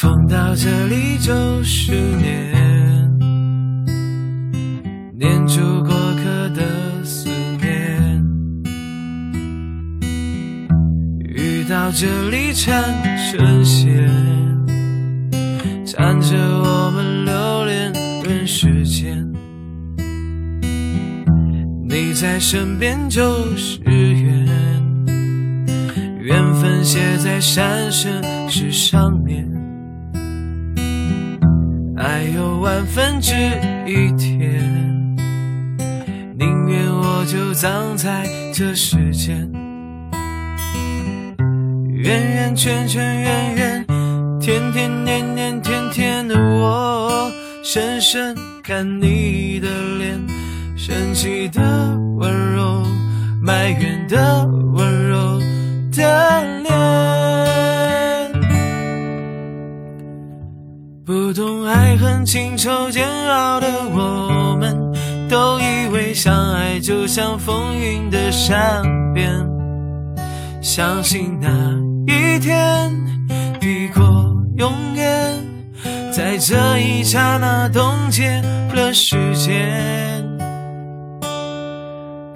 风到这里就是念，念住过客的思念。遇到这里缠成线，缠着我们留恋人世间。你在身边就是缘，缘分写在山神石上面。爱有万分之一甜，宁愿我就葬在这世间。圆圆圈圈圆圆，天天年年，天天的我，深深看你的脸，生气的温柔，埋怨的爱恨情仇煎熬的我们，都以为相爱就像风云的善变，相信那一天抵过永远，在这一刹那冻结了时间。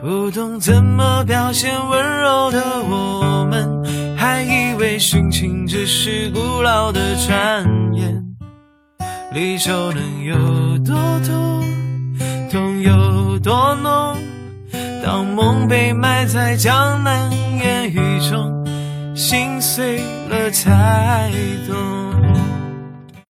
不懂怎么表现温柔的我们，还以为殉情只是古老的传言。离愁能有多痛，痛有多浓？当梦被埋在江南烟雨中，心碎了才懂。